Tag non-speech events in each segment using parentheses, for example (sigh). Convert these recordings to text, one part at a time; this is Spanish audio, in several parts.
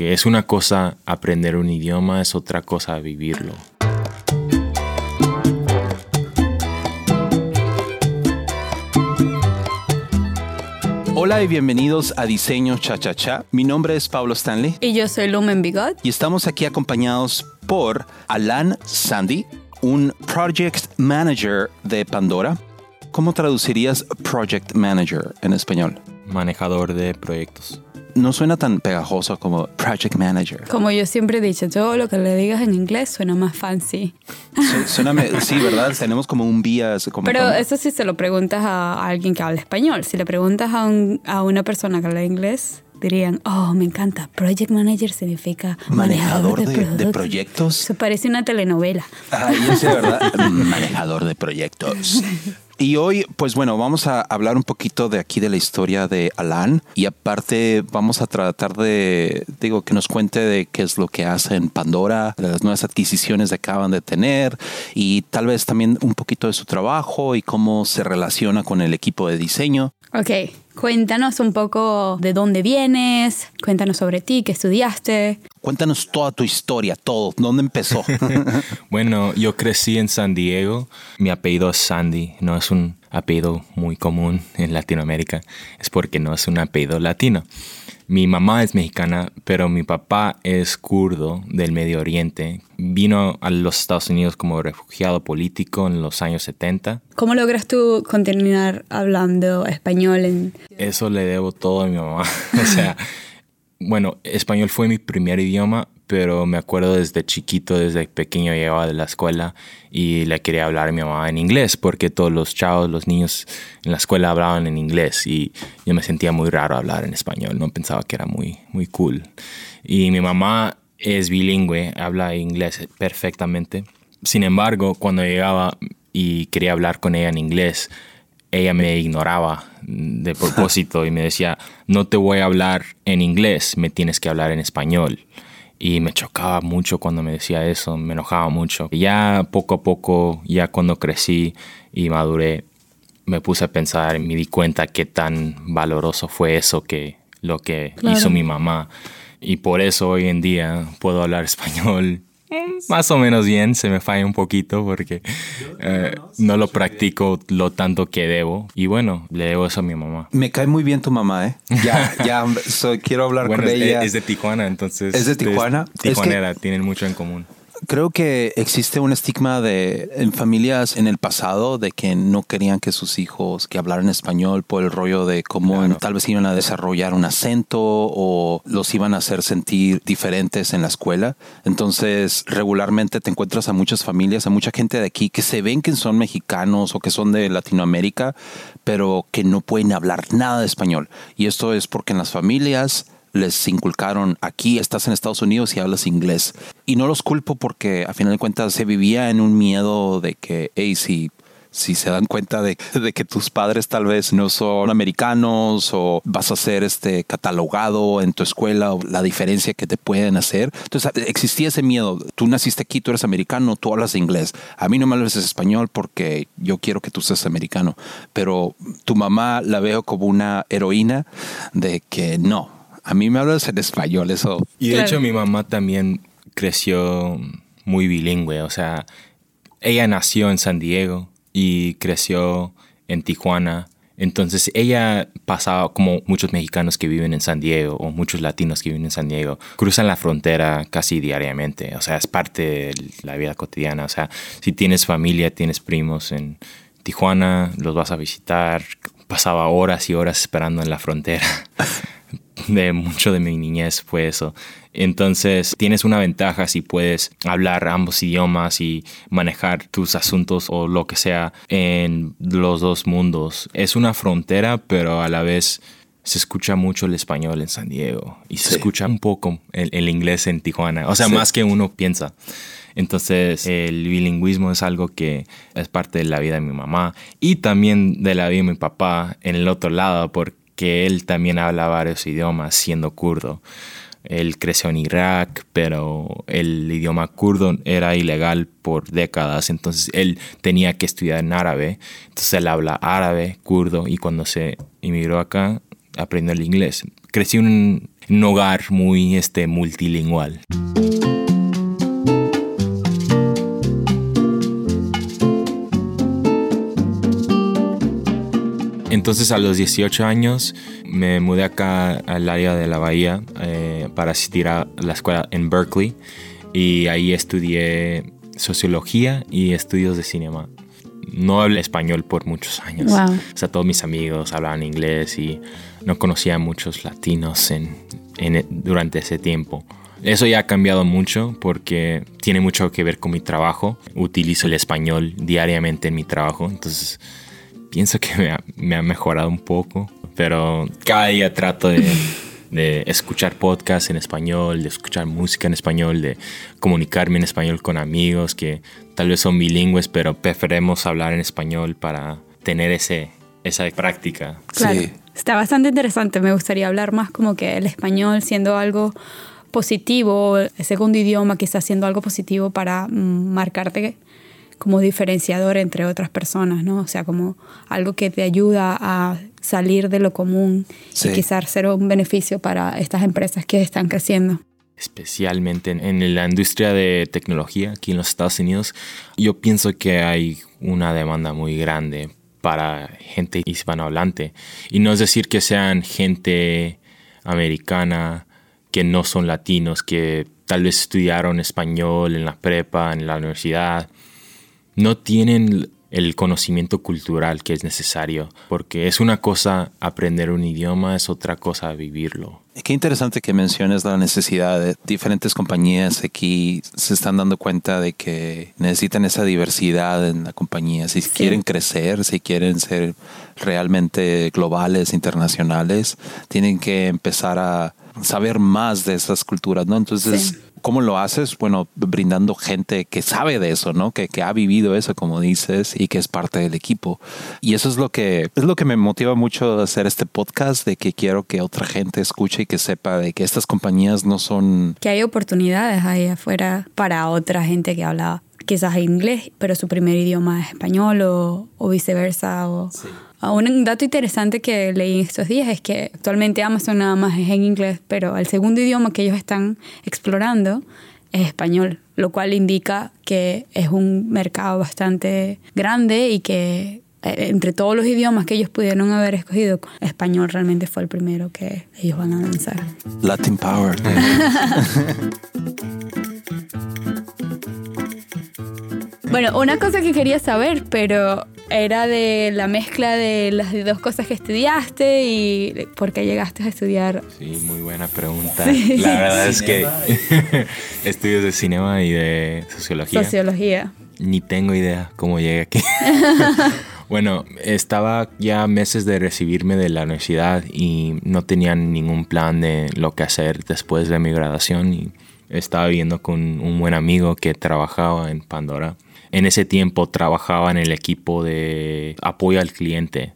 porque es una cosa aprender un idioma, es otra cosa vivirlo. Hola y bienvenidos a Diseño Cha Cha Cha. Mi nombre es Pablo Stanley Y yo soy Lumen Bigot. y estamos aquí acompañados por Alan Sandy, un Project Manager de Pandora. ¿Cómo traducirías Project Manager en español? Manejador de proyectos. No suena tan pegajoso como Project Manager. Como yo siempre he dicho, todo lo que le digas en inglés suena más fancy. Su- Suena, sí, ¿verdad? Tenemos como un bias. Como Pero como- eso sí se lo preguntas a alguien que habla español. Si le preguntas a, un- a una persona que habla inglés, dirían, oh, me encanta. Project Manager significa manejador de, de productos". proyectos. Eso parece una telenovela. Ah, yo sé, ¿verdad? Manejador de proyectos. (laughs) Y hoy, pues bueno, vamos a hablar un poquito de aquí de la historia de Alan y aparte vamos a tratar de, digo, que nos cuente de qué es lo que hace en Pandora, de las nuevas adquisiciones que acaban de tener y tal vez también un poquito de su trabajo y cómo se relaciona con el equipo de diseño. Ok, cuéntanos un poco de dónde vienes, cuéntanos sobre ti, qué estudiaste. Cuéntanos toda tu historia, todo, dónde empezó. (laughs) Bueno, yo crecí en San Diego. Mi apellido es Sandy. No es un apellido muy común en Latinoamérica. Es porque no es un apellido latino. Mi mamá es mexicana, pero mi papá es kurdo del Medio Oriente. Vino a los Estados Unidos como refugiado político en los años 70. ¿Cómo logras tú continuar hablando español en, Eso le debo todo a mi mamá. (laughs) o sea, bueno, español fue mi primer idioma, pero me acuerdo desde chiquito, desde pequeño llegaba de la escuela y le quería hablar a mi mamá en inglés, porque todos los chavos, los niños en la escuela hablaban en inglés y yo me sentía muy raro hablar en español, no pensaba que era muy, muy cool. Y mi mamá es bilingüe, habla inglés perfectamente. Sin embargo, cuando llegaba y quería hablar con ella en inglés, ella me ignoraba de propósito y me decía, no te voy a hablar en inglés, me tienes que hablar en español. Y me chocaba mucho cuando me decía eso, me enojaba mucho. Y ya poco a poco, ya cuando crecí y maduré, me puse a pensar y me di cuenta qué tan valoroso fue eso que lo que Claro. hizo mi mamá. Y por eso hoy en día puedo hablar español más o menos bien, se me falla un poquito porque eh, no lo practico lo tanto que debo. Y bueno, le debo eso a mi mamá. Me cae muy bien tu mamá, ¿eh? Ya, ya, (laughs) soy- quiero hablar Bueno, con es, ella. es de Tijuana, entonces. ¿Es de Tijuana? Es que- Tijuanera, tienen mucho en común. Creo que existe un estigma de en familias en el pasado de que no querían que sus hijos que hablaran español por el rollo de cómo Claro. tal vez iban a desarrollar un acento o los iban a hacer sentir diferentes en la escuela. Entonces, regularmente te encuentras a muchas familias, a mucha gente de aquí que se ven que son mexicanos o que son de Latinoamérica, pero que no pueden hablar nada de español. Y esto es porque en las familias les inculcaron aquí estás en Estados Unidos y hablas inglés. Y no los culpo porque a final de cuentas se vivía en un miedo de que, hey, si, si se dan cuenta de, de que tus padres tal vez no son americanos o vas a ser este catalogado en tu escuela o la diferencia que te pueden hacer. Entonces existía ese miedo. Tú naciste aquí, tú eres americano, tú hablas inglés. A mí no me hablas español porque yo quiero que tú seas americano. Pero tu mamá la veo como una heroína de que no, a mí me hablas en español, eso. Y de Claro. hecho, mi mamá también creció muy bilingüe. O sea, ella nació en San Diego y creció en Tijuana. Entonces ella pasaba como muchos mexicanos que viven en San Diego o muchos latinos que viven en San Diego, cruzan la frontera casi diariamente, o sea, es parte de la vida cotidiana, o sea, si tienes familia, tienes primos en Tijuana, los vas a visitar, pasaba horas y horas esperando en la frontera. (laughs) de mucho de mi niñez fue eso. Entonces tienes una ventaja si puedes hablar ambos idiomas y manejar tus asuntos o lo que sea en los dos mundos. Es una frontera, pero a la vez se escucha mucho el español en San Diego y se Sí. escucha un poco el, el inglés en Tijuana. O sea, Sí. más que uno piensa. Entonces, el bilingüismo es algo que es parte de la vida de mi mamá y también de la vida de mi papá en el otro lado, porque él también habla varios idiomas siendo kurdo. Él creció en Irak, pero el idioma kurdo era ilegal por décadas, entonces él tenía que estudiar en árabe. Entonces él habla árabe, kurdo, y cuando se inmigró acá, aprendiendo el inglés. Crecí en un, hogar muy este, multilingüal. Entonces a los 18 años me mudé acá al área de la bahía eh, para asistir a la escuela en Berkeley y ahí estudié sociología y estudios de cinema. No hablé español por muchos años. O sea, todos mis amigos hablaban inglés y no conocía a muchos latinos en, durante ese tiempo. Eso ya ha cambiado mucho porque tiene mucho que ver con mi trabajo. Utilizo el español diariamente en mi trabajo, entonces pienso que me ha, me ha mejorado un poco, pero cada día trato de de escuchar podcasts en español, de escuchar música en español, de comunicarme en español con amigos que tal vez son bilingües, pero preferemos hablar en español para tener ese, esa práctica. Claro, está bastante interesante. Me gustaría hablar más como que el español siendo algo positivo, el segundo idioma quizás siendo algo positivo para mm, marcarte como diferenciador entre otras personas, ¿no? O sea, como algo que te ayuda a salir de lo común y quizás ser un beneficio para estas empresas que están creciendo. Especialmente en, la industria de tecnología aquí en los Estados Unidos, yo pienso que hay una demanda muy grande para gente hispanohablante. Y no es decir que sean gente americana, que no son latinos, que tal vez estudiaron español en la prepa, en la universidad, no tienen el conocimiento cultural que es necesario, porque es una cosa aprender un idioma, es otra cosa vivirlo. Qué interesante que menciones la necesidad de diferentes compañías aquí se están dando cuenta de que necesitan esa diversidad en la compañía. Si quieren crecer, si quieren ser realmente globales, internacionales, tienen que empezar a saber más de esas culturas, ¿no? Entonces, ¿Cómo lo haces? Bueno, brindando gente que sabe de eso, ¿no? Que, que, ha vivido eso, como dices, y que es parte del equipo. Y eso es lo que es lo que me motiva mucho a hacer este podcast, de que quiero que otra gente escuche y que sepa de que estas compañías no son... Que hay oportunidades ahí afuera para otra gente que habla quizás inglés, pero su primer idioma es español o, o viceversa. O, un dato interesante que leí estos días es que actualmente Amazon nada más es en inglés, pero el segundo idioma que ellos están explorando es español, lo cual indica que es un mercado bastante grande y que eh, entre todos los idiomas que ellos pudieron haber escogido, español realmente fue el primero que ellos van a lanzar. Latin Power. (laughs) bueno, una cosa que quería saber, pero era de la mezcla de las dos cosas que estudiaste y por qué llegaste a estudiar. Sí, muy buena pregunta. La verdad es que (laughs) estudios de cinema y de sociología. Sociología. Ni tengo idea cómo llegué aquí. (laughs) bueno, estaba ya meses de recibirme de la universidad y no tenía ningún plan de lo que hacer después de mi graduación y estaba viviendo con un buen amigo que trabajaba en Pandora en ese tiempo trabajaba en el equipo de apoyo al cliente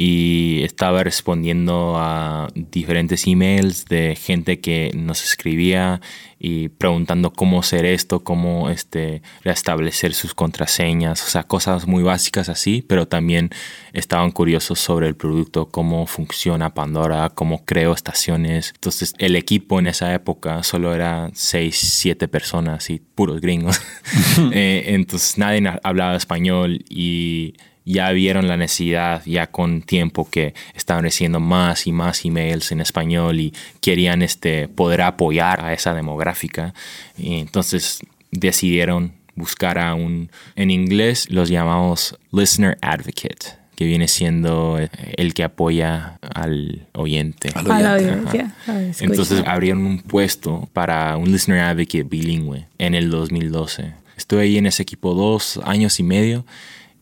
y estaba respondiendo a diferentes emails de gente que nos escribía y preguntando cómo hacer esto, cómo este, restablecer sus contraseñas, o sea, cosas muy básicas así, pero también estaban curiosos sobre el producto, cómo funciona Pandora, cómo creo estaciones. Entonces, el equipo en esa época solo era 6, 7 personas y puros gringos. (laughs) (laughs) Eh, entonces, nadie hablaba español y ya vieron la necesidad ya con tiempo que estaban recibiendo más y más emails en español y querían este, poder apoyar a esa demográfica. Y entonces decidieron buscar a un, en inglés los llamamos listener advocate que viene siendo el que apoya al oyente. Entonces abrieron un puesto para un listener advocate bilingüe en el 2012. Estuve ahí en ese equipo dos años y medio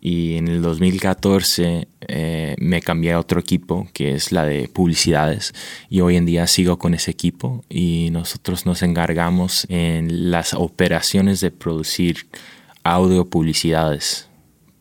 y en el 2014 eh, me cambié a otro equipo que es la de publicidades y hoy en día sigo con ese equipo y nosotros nos encargamos en las operaciones de producir audio publicidades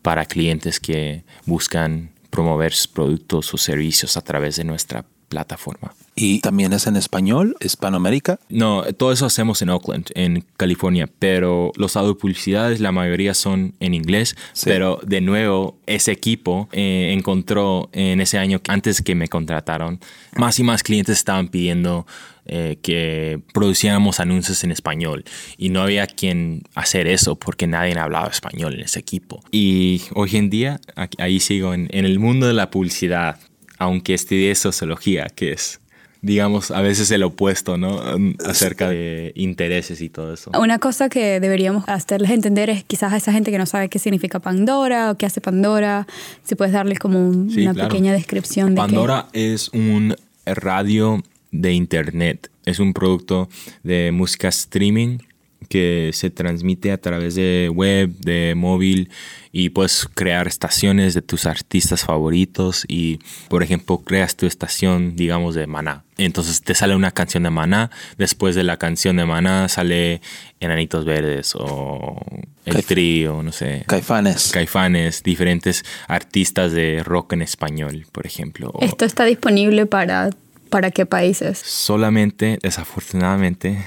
para clientes que buscan promover sus productos o servicios a través de nuestra plataforma. ¿Y también es en español? ¿Hispanoamérica? No, todo eso hacemos en Oakland, en California, pero los de publicidades, la mayoría son en inglés, pero de nuevo, ese equipo eh, encontró en ese año, antes que me contrataron, más y más clientes estaban pidiendo eh, que produciéramos anuncios en español y no había quien hacer eso porque nadie hablaba español en ese equipo. Y hoy en día, ahí sigo en, en el mundo de la publicidad, aunque estudié sociología, que es digamos, a veces el opuesto, ¿no? Acerca de intereses y todo eso. Una cosa que deberíamos hacerles entender es quizás a esa gente que no sabe qué significa Pandora o qué hace Pandora, si puedes darles como una pequeña descripción de Pandora es un radio de internet, es un producto de música streaming que se transmite a través de web, de móvil y puedes crear estaciones de tus artistas favoritos y por ejemplo creas tu estación digamos de Maná. Entonces te sale una canción de Maná, después de la canción de Maná sale Enanitos Verdes o El Trío, no sé. Caifanes. Caifanes, diferentes artistas de rock en español, por ejemplo. Esto está disponible para ¿Para qué países? Solamente, desafortunadamente,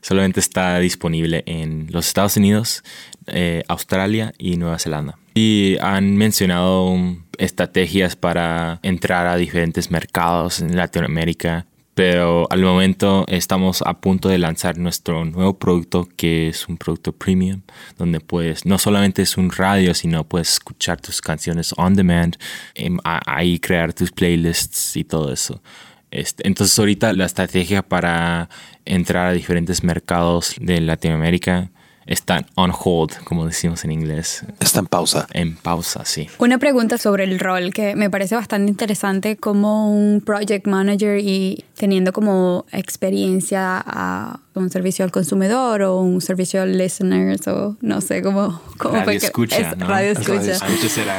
solamente está disponible en los Estados Unidos, eh, Australia y Nueva Zelanda. Y han mencionado estrategias para entrar a diferentes mercados en Latinoamérica, pero al momento estamos a punto de lanzar nuestro nuevo producto que es un producto premium donde puedes no solamente es un radio sino puedes escuchar tus canciones on demand em, ahí crear tus playlists y todo eso este, entonces ahorita la estrategia para entrar a diferentes mercados de Latinoamérica está on hold, como decimos en inglés. Está en pausa. En pausa, sí. Una pregunta sobre el rol que me parece bastante interesante como un project manager y teniendo como experiencia a un servicio al consumidor o un servicio al listeners o no sé cómo, cómo radio escucha, radio escucha.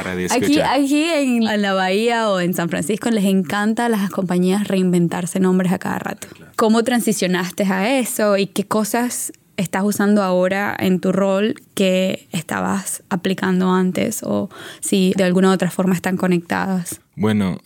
radio escucha. Aquí, aquí en, en, la Bahía o en San Francisco les encanta a las compañías reinventarse nombres a cada rato. ¿Cómo transicionaste a eso y qué cosas estás usando ahora en tu rol que estabas aplicando antes o si de alguna u otra forma están conectadas? Bueno,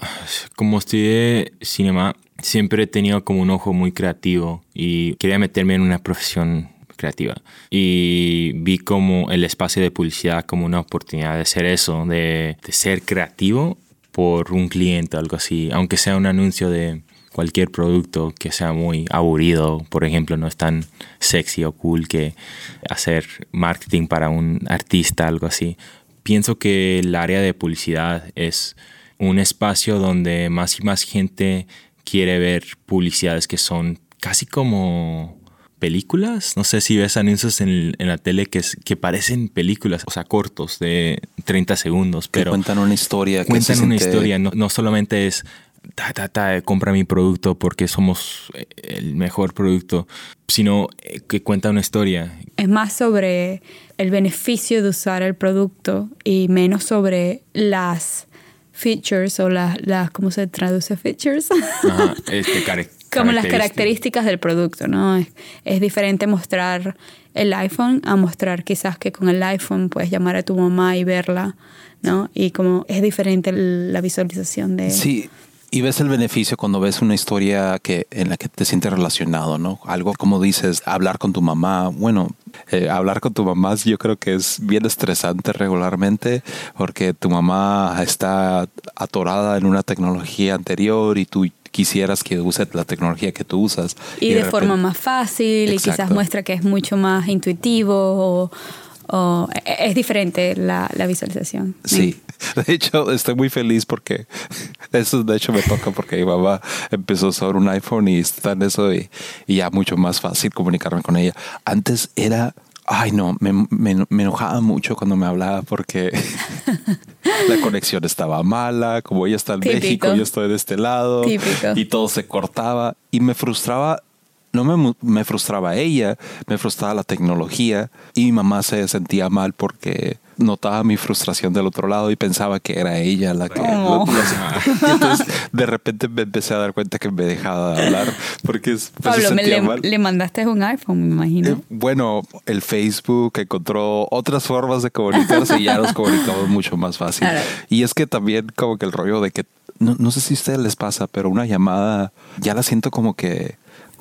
como estudié cinema, siempre he tenido como un ojo muy creativo y quería meterme en una profesión creativa. Y vi como el espacio de publicidad como una oportunidad de hacer eso, de, de ser creativo por un cliente, algo así, aunque sea un anuncio de cualquier producto que sea muy aburrido, por ejemplo, no es tan sexy o cool que hacer marketing para un artista, algo así. Pienso que el área de publicidad es un espacio donde más y más gente quiere ver publicidades que son casi como películas. No sé si ves anuncios en, la tele que, que parecen películas, o sea, cortos de 30 segundos, pero... cuentan una historia. Cuentan una historia, no, no solamente es ta, ta, ta, compra mi producto porque somos eh, el mejor producto, sino eh, que cuenta una historia. Es más sobre el beneficio de usar el producto y menos sobre las features o las, las ¿cómo se traduce features? Ajá, (laughs) este, Como las características del producto, ¿no? Es, es, diferente mostrar el iPhone a mostrar quizás que con el iPhone puedes llamar a tu mamá y verla, ¿no? Y como es diferente la visualización de... Sí, y ves el beneficio cuando ves una historia que, en la que te sientes relacionado, ¿no? Algo como dices, hablar con tu mamá. Bueno, eh, hablar con tu mamá yo creo que es bien estresante regularmente porque tu mamá está atorada en una tecnología anterior y tú quisieras que use la tecnología que tú usas. Y, de, forma más fácil y quizás muestra que es mucho más intuitivo o, o e, es diferente la, la visualización. Sí, de hecho estoy muy feliz porque (laughs) eso de hecho me toca porque mi mamá empezó a usar un iPhone y está en eso y, y ya mucho más fácil comunicarme con ella. Antes era Ay, no, me, me, me, enojaba mucho cuando me hablaba porque (laughs) la conexión estaba mala, como ella está en México, yo estoy de este lado y todo se cortaba y me frustraba no me, me, frustraba ella, me frustraba la tecnología y mi mamá se sentía mal porque notaba mi frustración del otro lado y pensaba que era ella la que... entonces de repente me empecé a dar cuenta que me dejaba de hablar porque pues, Pablo, me le, le, mandaste un iPhone, me imagino. Eh, bueno, el Facebook encontró otras formas de comunicarse y ya nos (laughs) comunicamos mucho más fácil. Y es que también como que el rollo de que no, no sé si a ustedes les pasa, pero una llamada ya la siento como que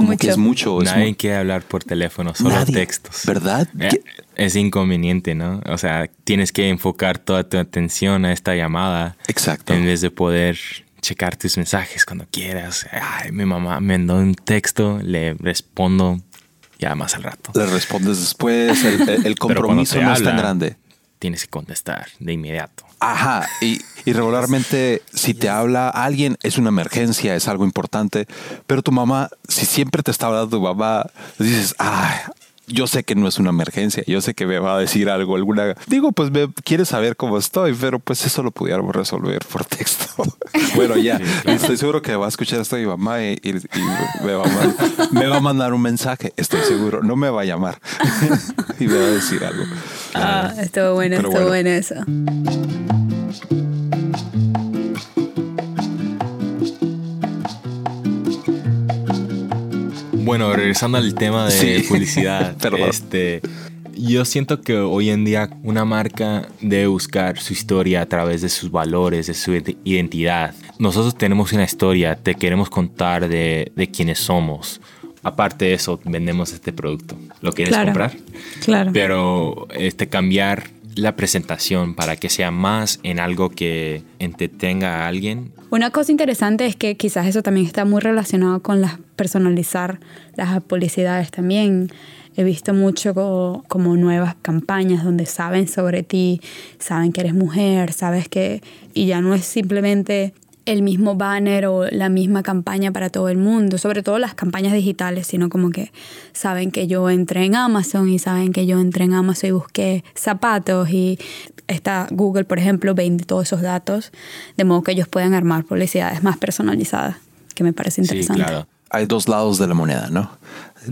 como que es mucho. Nadie quiere hablar por teléfono, solo textos. ¿Verdad? Eh, es inconveniente, ¿no? O sea, tienes que enfocar toda tu atención a esta llamada. Exacto. En vez de poder checar tus mensajes cuando quieras. Ay, mi mamá me mandó un texto, le respondo ya más al rato. Le respondes después, el, compromiso no es tan grande. Tienes que contestar de inmediato. Ajá, y, regularmente si te habla alguien es una emergencia, es algo importante, pero tu mamá, si siempre te está hablando tu mamá, dices, ay, yo sé que no es una emergencia, yo sé que me va a decir algo, alguna... Digo, pues me quiere saber cómo estoy, pero pues eso lo pudiéramos resolver por texto. (laughs) bueno, ya, estoy seguro que va a escuchar esto mi mamá y, me, va a mandar un mensaje, estoy seguro, no me va a llamar (laughs) y me va a decir algo. Ah, estuvo bueno, estuvo bueno eso. Bueno, regresando al tema de publicidad, (laughs) este, yo siento que hoy en día una marca debe buscar su historia a través de sus valores, de su identidad. Nosotros tenemos una historia, te queremos contar de, de quiénes somos. Aparte de eso, vendemos este producto. ¿Lo quieres comprar? Claro. Pero este, cambiar la presentación para que sea más en algo que entretenga a alguien. Una cosa interesante es que quizás eso también está muy relacionado con las personalizar las publicidades también. He visto mucho como, nuevas campañas donde saben sobre ti, saben que eres mujer, sabes que... Y ya no es simplemente el mismo banner o la misma campaña para todo el mundo, sobre todo las campañas digitales, sino como que saben que yo entré en Amazon y saben que yo entré en Amazon y busqué zapatos y está Google, por ejemplo, vende todos esos datos, de modo que ellos puedan armar publicidades más personalizadas, que me parece interesante. Sí, claro. Hay dos lados de la moneda, ¿no?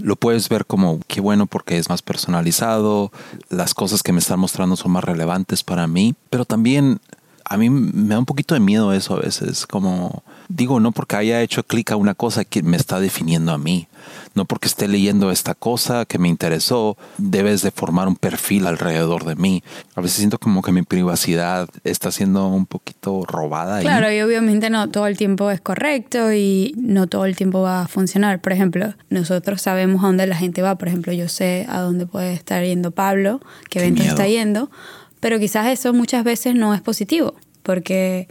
Lo puedes ver como qué bueno porque es más personalizado, las cosas que me están mostrando son más relevantes para mí, pero también a mí me da un poquito de miedo eso a veces, como digo, no porque haya hecho clic a una cosa que me está definiendo a mí, no porque esté leyendo esta cosa que me interesó, debes de formar un perfil alrededor de mí. A veces siento como que mi privacidad está siendo un poquito robada. Claro, y obviamente no todo el tiempo es correcto y no todo el tiempo va a funcionar. Por ejemplo, nosotros sabemos a dónde la gente va. Por ejemplo, yo sé a dónde puede estar yendo Pablo, qué, evento está yendo pero quizás eso muchas veces no es positivo, porque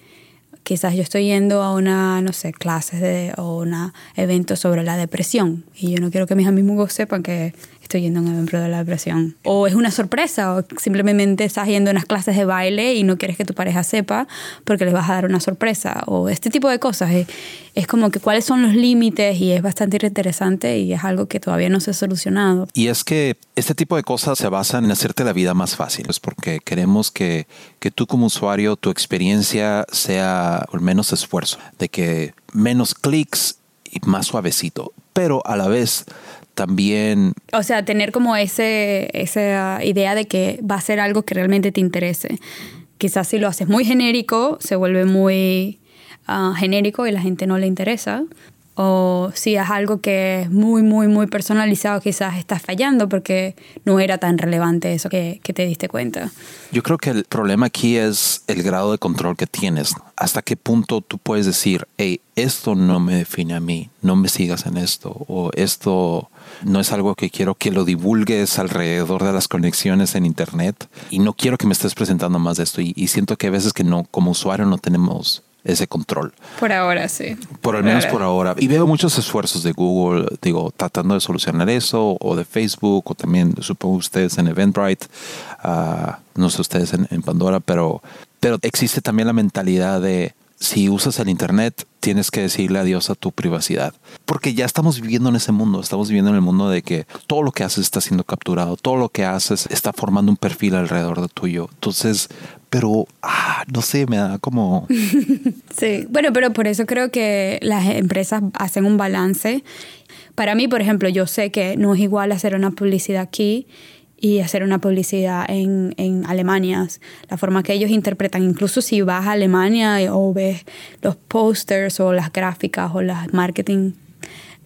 quizás yo estoy yendo a una, no sé, clases de, o un evento sobre la depresión y yo no quiero que mis amigos sepan que estoy yendo a un evento de la depresión. O es una sorpresa, o simplemente estás yendo a unas clases de baile y no quieres que tu pareja sepa porque les vas a dar una sorpresa. O este tipo de cosas. Es, es como que cuáles son los límites y es bastante interesante y es algo que todavía no se ha solucionado. Y es que este tipo de cosas se basan en hacerte la vida más fácil. Es porque queremos que, que tú como usuario, tu experiencia sea con menos esfuerzo, de que menos clics y más suavecito. Pero a la vez también... O sea, tener como ese, esa idea de que va a ser algo que realmente te interese. Quizás si lo haces muy genérico, se vuelve muy ah, genérico y la gente no le interesa o si es algo que es muy, muy, muy personalizado, quizás estás fallando porque no era tan relevante eso que, que, te diste cuenta. Yo creo que el problema aquí es el grado de control que tienes. Hasta qué punto tú puedes decir, hey, esto no me define a mí, no me sigas en esto, o esto no es algo que quiero que lo divulgues alrededor de las conexiones en Internet y no quiero que me estés presentando más de esto. Y, y siento que a veces que no, como usuario no tenemos ese control. Por ahora, sí. Por al menos por ahora. Y veo muchos esfuerzos de Google, digo, tratando de solucionar eso, o de Facebook, o también supongo ustedes en Eventbrite, uh, no sé ustedes en, en, Pandora, pero, pero existe también la mentalidad de si usas el Internet, tienes que decirle adiós a tu privacidad. Porque ya estamos viviendo en ese mundo, estamos viviendo en el mundo de que todo lo que haces está siendo capturado, todo lo que haces está formando un perfil alrededor de tuyo. Entonces, pero, ah, no sé, me da como... (laughs) sí, bueno, pero por eso creo que las empresas hacen un balance. Para mí, por ejemplo, yo sé que no es igual hacer una publicidad aquí y hacer una publicidad en, en, Alemania. La forma que ellos interpretan, incluso si vas a Alemania o ves los posters o las gráficas o las marketing,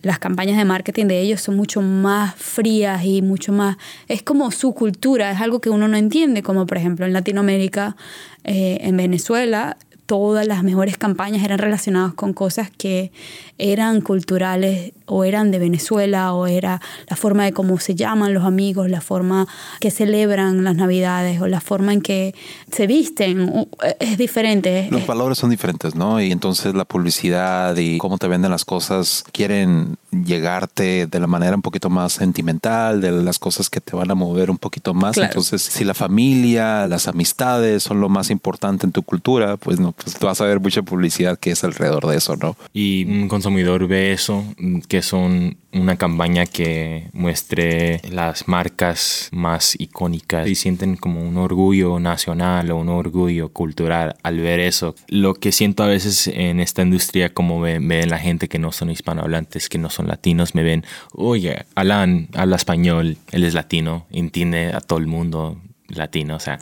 las campañas de marketing de ellos son mucho más frías y mucho más... Es como su cultura, es algo que uno no entiende, como por ejemplo en Latinoamérica, eh, en Venezuela, todas las mejores campañas eran relacionadas con cosas que eran culturales o eran de Venezuela o era la forma de cómo se llaman los amigos, la forma que celebran las navidades o la forma en que se visten. Es diferente. Los valores son diferentes, ¿no? Y entonces la publicidad y cómo te venden las cosas quieren llegarte de la manera un poquito más sentimental, de las cosas que te van a mover un poquito más. Entonces, si la familia, las amistades son lo más importante en tu cultura, pues no, pues vas a ver mucha publicidad que es alrededor de eso, ¿no? Y un consumidor ve eso, que son una campaña que muestre las marcas más icónicas y sienten como un orgullo nacional o un orgullo cultural al ver eso. Lo que siento a veces en esta industria, como ven, ven la gente que no son hispanohablantes, que no son latinos, me ven, oye, Alan habla español, él es latino, entiende a todo el mundo, latino, o sea,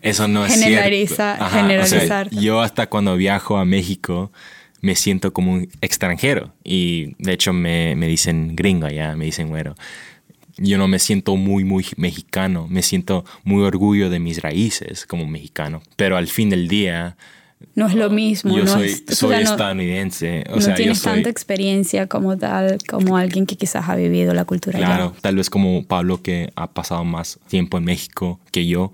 eso no es Generaliza, cierto. generalizar. yo hasta cuando viajo a México me siento como un extranjero y de hecho me, me dicen gringo ya, me dicen güero. Yo no me siento muy, muy mexicano, me siento muy orgullo de mis raíces como mexicano, pero al fin del día... No es lo mismo. Yo no soy, es- o sea, estadounidense. O no sea, yo tienes soy, tanta experiencia como tal, como alguien que quizás ha vivido la cultura allá. Claro, tal vez como Pablo que ha pasado más tiempo en México que yo,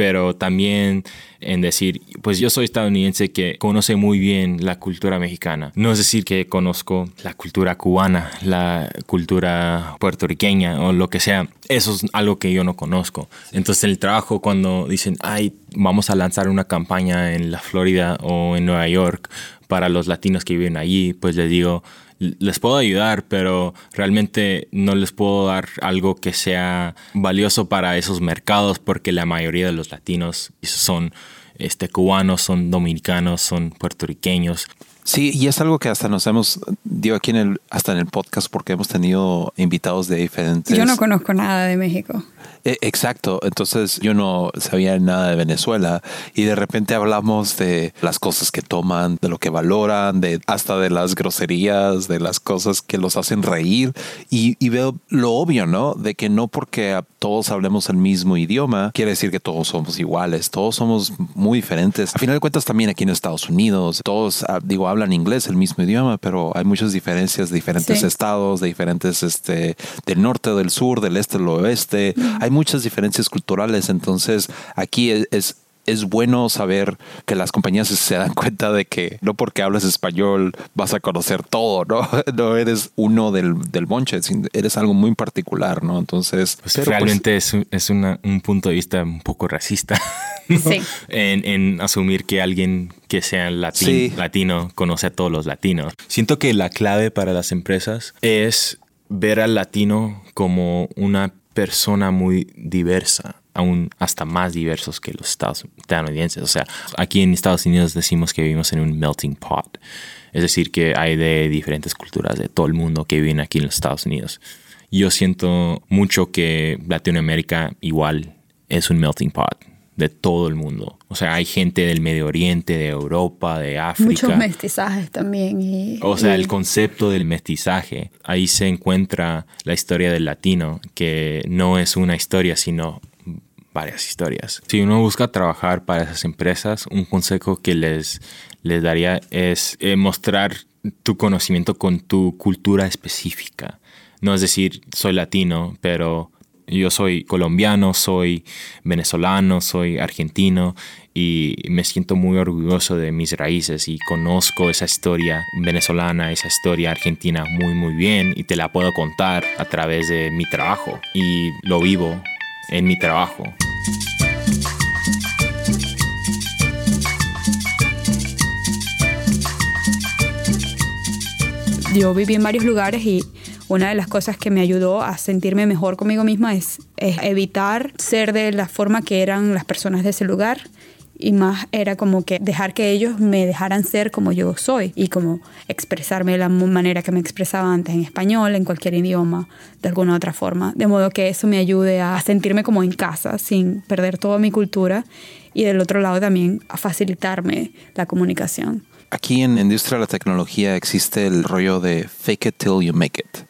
pero también en decir, pues yo soy estadounidense que conoce muy bien la cultura mexicana. No es decir que conozco la cultura cubana, la cultura puertorriqueña o lo que sea. Eso es algo que yo no conozco. Entonces el trabajo cuando dicen, ay, vamos a lanzar una campaña en la Florida o en Nueva York para los latinos que viven allí, pues les digo, les puedo ayudar, pero realmente no les puedo dar algo que sea valioso para esos mercados porque la mayoría de los latinos son este, cubanos, son dominicanos, son puertorriqueños. Sí, y es algo que hasta nos hemos, digo aquí en el, hasta en el podcast porque hemos tenido invitados de diferentes... Yo no conozco nada de México. Eh, Exacto, entonces yo no sabía nada de Venezuela y de repente hablamos de las cosas que toman, de lo que valoran, de hasta de las groserías, de las cosas que los hacen reír y, y veo lo obvio, ¿no? De que no porque todos hablemos el mismo idioma quiere decir que todos somos iguales, todos somos muy diferentes. A final de cuentas también aquí en Estados Unidos todos, ah, digo, hablan inglés, el mismo idioma, pero hay muchas diferencias de diferentes Sí. estados, de diferentes, este, del norte, del sur, del este, del oeste. Hay muchas diferencias culturales, entonces aquí es, es es bueno saber que las compañías (laughs) se dan cuenta de que no porque hablas español vas a conocer todo, ¿no? (laughs) No eres uno del, del bonche, eres algo muy particular, ¿no? Entonces, Pues pero, pues, realmente es, un, es una- un punto de vista un poco racista. (laughs) ¿no? Sí. En, en asumir que alguien que sea Sí. latino conoce a todos los latinos. Siento que la clave para las empresas es ver al latino como una persona muy diversa aún hasta más diversos que los estadounidenses. O sea, aquí en Estados Unidos decimos que vivimos en un melting pot. Es decir, que hay de diferentes culturas de todo el mundo que viven aquí en los Estados Unidos. Yo siento mucho que Latinoamérica igual es un melting pot de todo el mundo. O sea, hay gente del Medio Oriente, de Europa, de África. Muchos mestizajes también. Y, O sea, y- el concepto del mestizaje, ahí se encuentra la historia del latino, que no es una historia, sino varias historias. Si uno busca trabajar para esas empresas, un consejo que les, les daría es eh, mostrar tu conocimiento con tu cultura específica. No es decir, soy latino, pero yo soy colombiano, soy venezolano, soy argentino y me siento muy orgulloso de mis raíces y conozco esa historia venezolana, esa historia argentina muy muy bien y te la puedo contar a través de mi trabajo y lo vivo en mi trabajo. yo viví en varios lugares y una de las cosas que me ayudó a sentirme mejor conmigo misma es, evitar ser de la forma que eran las personas de ese lugar y más era como que dejar que ellos me dejaran ser como yo soy y como expresarme de la manera que me expresaba antes en español, en cualquier idioma, de alguna otra forma. De modo que eso me ayude a sentirme como en casa sin perder toda mi cultura y del otro lado también a facilitarme la comunicación. Aquí en industria de la tecnología existe el rollo de fake it till you make it,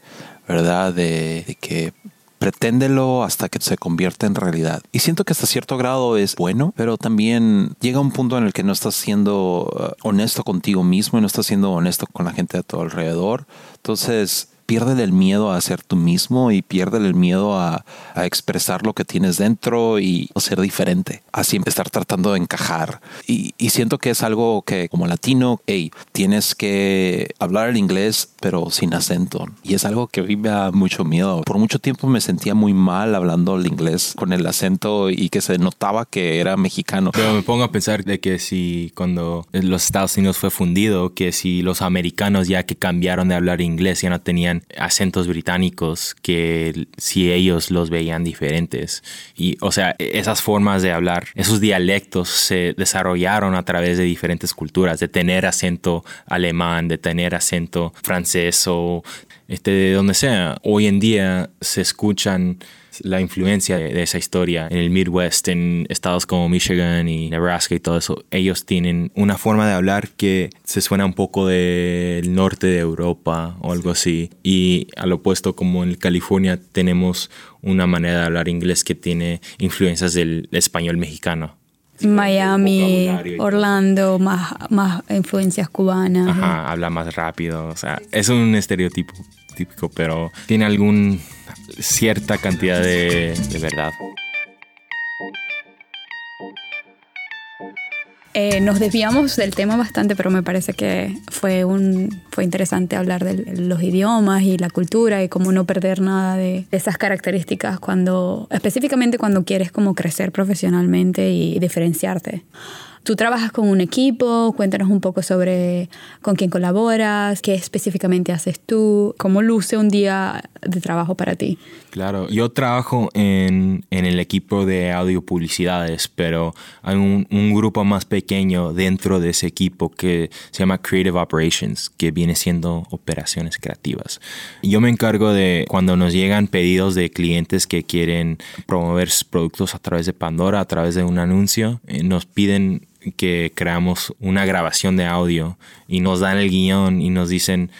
¿verdad? De, de que Preténdelo hasta que se convierta en realidad. Y siento que hasta cierto grado es bueno, pero también llega un punto en el que no estás siendo uh, honesto contigo mismo y no estás siendo honesto con la gente de tu alrededor. Entonces, pierde el miedo a ser tú mismo y pierde el miedo a, expresar lo que tienes dentro y ser diferente, a siempre estar tratando de encajar. Y, siento que es algo que como latino, hey, tienes que hablar el inglés pero sin acento. Y es algo que a mí me da mucho miedo. Por mucho tiempo me sentía muy mal hablando el inglés con el acento y que se notaba que era mexicano. Pero me pongo a pensar de que si cuando los Estados Unidos fue fundido, que si los americanos ya que cambiaron de hablar inglés ya no tenían acentos británicos que si ellos los veían diferentes. Y, o sea, esas formas de hablar, esos dialectos se desarrollaron a través de diferentes culturas, de tener acento alemán, de tener acento francés o este, de donde sea. Hoy en día se escuchan la influencia de, esa historia en el Midwest, en estados como Michigan y Nebraska y todo eso, ellos tienen una forma de hablar que se suena un poco del norte de Europa o algo así. Y al opuesto, como en California, tenemos una manera de hablar inglés que tiene influencias del español mexicano. Miami, Orlando, más, más influencias cubanas. Ajá, habla más rápido. O sea, es un estereotipo típico, pero tiene algún cierta cantidad de, verdad. Eh, nos desviamos del tema bastante, pero me parece que fue, un, fue interesante hablar de los idiomas y la cultura y cómo no perder nada de esas características cuando, específicamente cuando quieres como crecer profesionalmente y diferenciarte. Tú trabajas con un equipo, cuéntanos un poco sobre con quién colaboras, qué específicamente haces tú, cómo luce un día de trabajo para ti. Claro, yo trabajo en, en el equipo de audio publicidades, pero hay un, un, grupo más pequeño dentro de ese equipo que se llama Creative Operations, que viene siendo operaciones creativas. Yo me encargo de cuando nos llegan pedidos de clientes que quieren promover sus productos a través de Pandora, a través de un anuncio, eh, nos piden que creamos una grabación de audio y nos dan el guion y nos dicen,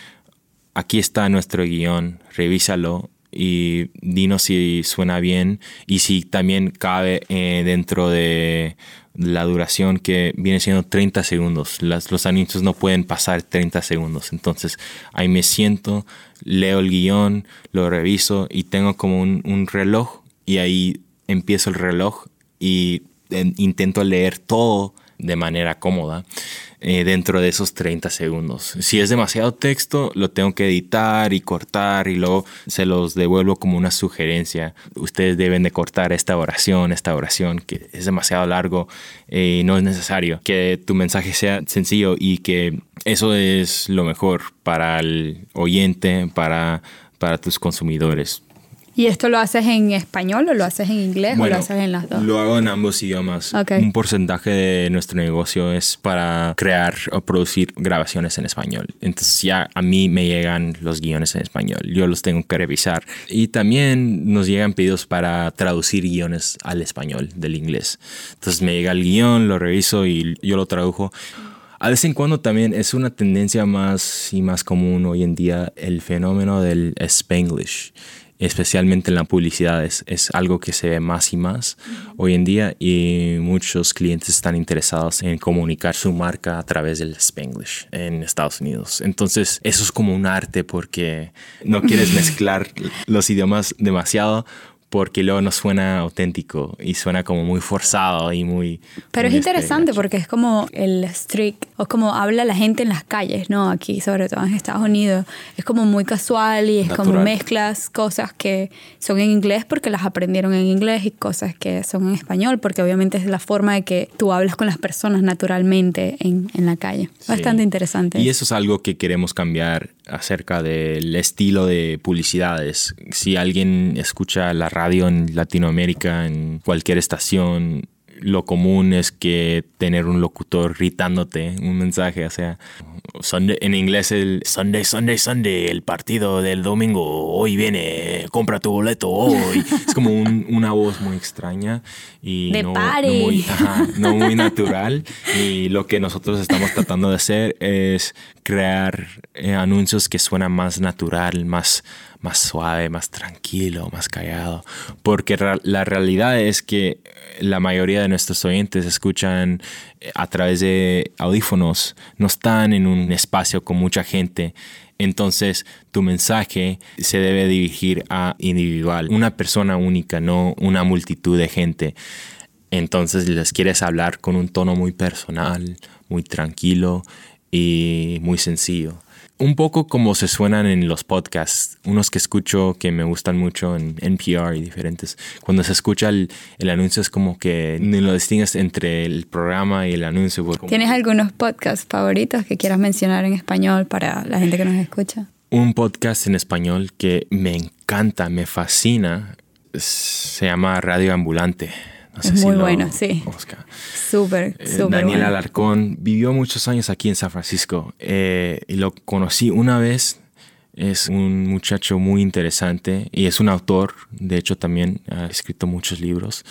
aquí está nuestro guion, revísalo y dinos si suena bien y si también cabe eh, dentro de la duración que viene siendo 30 segundos. los anuncios no pueden pasar 30 segundos. Entonces ahí me siento, leo el guion, lo reviso y tengo como un, un reloj y ahí empiezo el reloj y intento leer todo de manera cómoda eh, dentro de esos 30 segundos. Si es demasiado texto, lo tengo que editar y cortar y luego se los devuelvo como una sugerencia. Ustedes deben de cortar esta oración, esta oración que es demasiado largo eh, y no es necesario. Que tu mensaje sea sencillo y que eso es lo mejor para el oyente, para, para tus consumidores. ¿Y esto lo haces en español o lo haces en inglés o lo haces en las dos? Lo hago en ambos idiomas. Un porcentaje de nuestro negocio es para crear o producir grabaciones en español. Entonces ya a mí me llegan los guiones en español. Yo los tengo que revisar. Y también nos llegan pedidos para traducir guiones al español del inglés. Entonces me llega el guion, lo reviso y yo lo tradujo. A vez en cuando también es una tendencia más y más común hoy en día el fenómeno del Spanglish especialmente en la publicidad, es, algo que se ve más y más hoy en día y muchos clientes están interesados en comunicar su marca a través del Spanglish en Estados Unidos. Entonces, eso es como un arte porque no quieres (laughs) mezclar los idiomas demasiado porque luego no suena auténtico y suena como muy forzado y muy... Pero es interesante porque es como el streak, o como habla la gente en las calles, ¿no? Aquí, sobre todo en Estados Unidos, es como muy casual y es como mezclas cosas que son en inglés porque las aprendieron en inglés y cosas que son en español porque obviamente es la forma de que tú hablas con las personas naturalmente en, en la calle. Bastante interesante. Y eso es algo que queremos cambiar acerca del estilo de publicidades. Si alguien escucha la radio en Latinoamérica, en cualquier estación, lo común es que tener un locutor gritándote un mensaje, o sea, en inglés el Sunday, Sunday, Sunday, el partido del domingo, hoy viene, compra tu boleto hoy. es como una voz muy extraña y no, muy, natural. Y lo que nosotros estamos tratando de hacer es crear eh, anuncios que suenan más natural, más más suave, más tranquilo, más callado. Porque la realidad es que la mayoría de nuestros oyentes escuchan eh, a través de audífonos, no están en un espacio con mucha gente. Entonces tu mensaje se debe dirigir a individual, una persona única, no una multitud de gente. Entonces les quieres hablar con un tono muy personal, muy tranquilo y muy sencillo un poco como se suenan en los podcasts, unos que escucho que me gustan mucho en NPR y diferentes. Cuando se escucha el, anuncio es como que ni lo distingues entre el programa y el anuncio. ¿Tienes algunos podcasts favoritos que quieras mencionar en español para la gente que nos escucha? Un podcast en español que me encanta, me fascina, se llama Radio Ambulante es muy bueno, sí. Súper, eh, súper. Daniel Alarcón vivió muchos años aquí en San Francisco eh, y lo conocí una vez. Es un muchacho muy interesante y es un autor, de hecho también ha escrito muchos libros.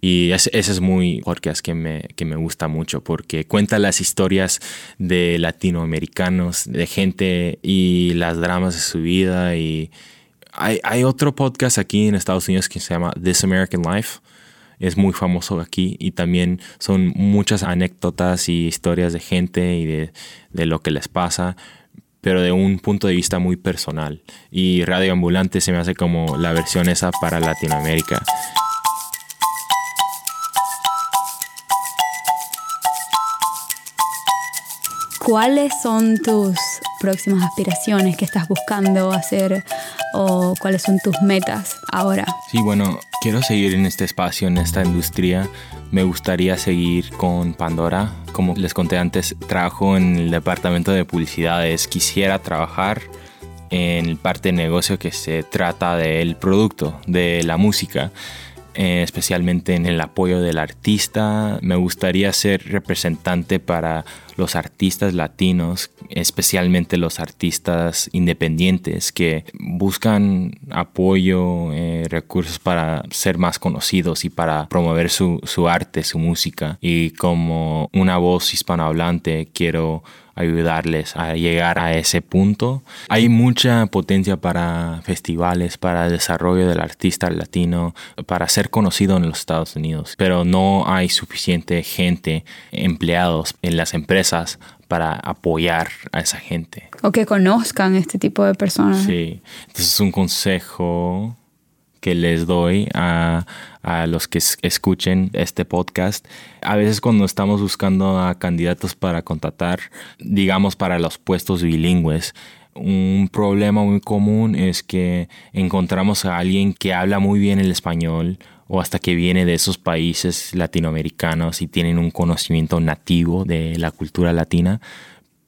Y ese, es muy podcast que me, que me gusta mucho porque cuenta las historias de latinoamericanos, de gente y las dramas de su vida. Y hay, hay otro podcast aquí en Estados Unidos que se llama This American Life es muy famoso aquí y también son muchas anécdotas y historias de gente y de, de lo que les pasa pero de un punto de vista muy personal. Y Radio Ambulante se me hace como la versión esa para Latinoamérica. ¿Cuáles son tus próximas aspiraciones que estás buscando hacer o cuáles son tus metas ahora? Sí, bueno, quiero seguir en este espacio, en esta industria. Me gustaría seguir con Pandora. Como les conté antes, trabajo en el departamento de publicidades. Quisiera trabajar en parte de negocio que se trata del producto, de la música. Eh, especialmente en el apoyo del artista. Me gustaría ser representante para los artistas latinos, especialmente los artistas independientes que buscan apoyo, eh, recursos para ser más conocidos y para promover su, su arte, su música. Y como una voz hispanohablante quiero ayudarles a llegar a ese punto. Hay mucha potencia para festivales, para el desarrollo del artista latino, para ser conocido en los Estados Unidos, pero no hay suficiente gente, empleados en las empresas para apoyar a esa gente. O que conozcan este tipo de personas. Sí, entonces es un consejo que les doy a, los que escuchen este podcast. A veces cuando estamos buscando a candidatos para contratar, digamos para los puestos bilingües, un problema muy común es que encontramos a alguien que habla muy bien el español o hasta que viene de esos países latinoamericanos y tienen un conocimiento nativo de la cultura latina,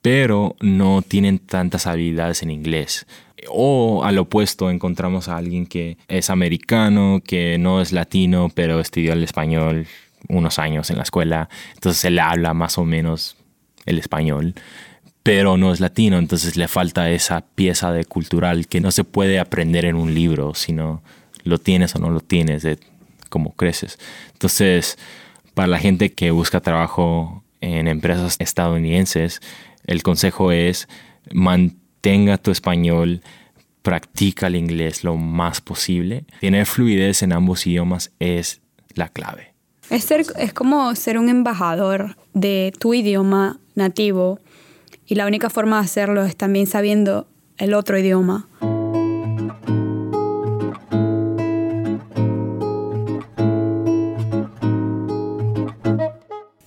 pero no tienen tantas habilidades en inglés. O al opuesto encontramos a alguien que es americano, que no es latino, pero estudió el español unos años en la escuela, entonces él habla más o menos el español, pero no es latino, entonces le falta esa pieza de cultural que no se puede aprender en un libro, sino lo tienes o no lo tienes de cómo creces. Entonces, para la gente que busca trabajo en empresas estadounidenses, el consejo es mantenga tu español, practica el inglés lo más posible. Tener fluidez en ambos idiomas es la clave. Es, ser, es como ser un embajador de tu idioma nativo y la única forma de hacerlo es también sabiendo el otro idioma.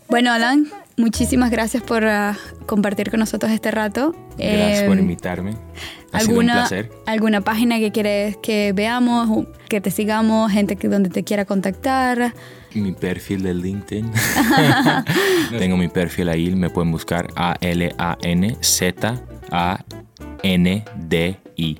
Bueno, Alan, muchísimas gracias por ah, compartir con nosotros este rato. Gracias por em, invitarme. Ha alguna, sido un placer. ¿Alguna página que quieres que veamos, que te sigamos, gente que, donde te quiera contactar? Mi perfil de LinkedIn. (laughs) Tengo mi perfil ahí, me pueden buscar A-L-A-N-Z-A-N-D-I. Y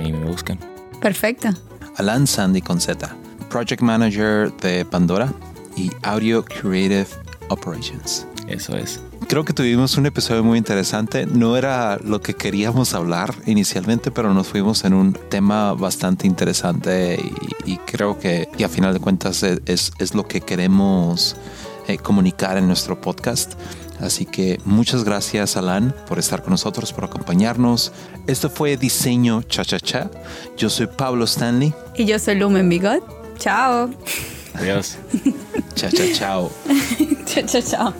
ahí me buscan. Perfecto. Alan Sandy con Z, Project Manager de Pandora y Audio Creative Operations. Eso es. Creo que tuvimos un episodio muy interesante. No era lo que queríamos hablar inicialmente, pero nos fuimos en un tema bastante interesante y, creo que, y a final de cuentas, es, es lo que queremos eh, comunicar en nuestro podcast. Así que muchas gracias, Alan, por estar con nosotros, por acompañarnos. Esto fue Diseño Cha Cha Cha. Yo soy Pablo Stanley. Y yo soy Lumen Bigot. Chao. Adiós. Cha Cha Chao. chao, chao, (laughs) chao.